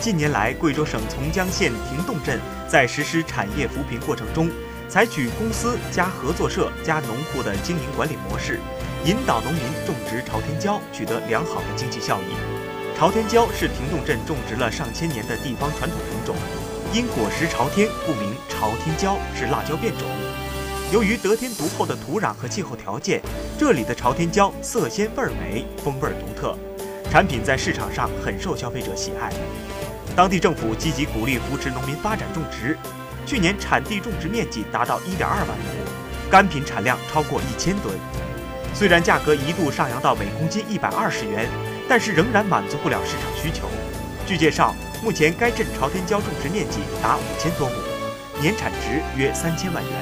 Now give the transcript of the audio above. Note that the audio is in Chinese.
近年来，贵州省从江县亭洞镇在实施产业扶贫过程中，采取公司加合作社加农户的经营管理模式，引导农民种植朝天椒，取得良好的经济效益。朝天椒是亭洞镇种植了上千年的地方传统品种，因果实朝天，故名朝天椒，是辣椒变种。由于得天独厚的土壤和气候条件，这里的朝天椒色鲜味美，风味独特，产品在市场上很受消费者喜爱。当地政府积极鼓励扶持农民发展种植，去年产地种植面积达到1.2万亩，干品产量超过一千吨。虽然价格一度上扬到每公斤120元，但是仍然满足不了市场需求。据介绍，目前该镇朝天椒种植面积达五千多亩，年产值约三千万元。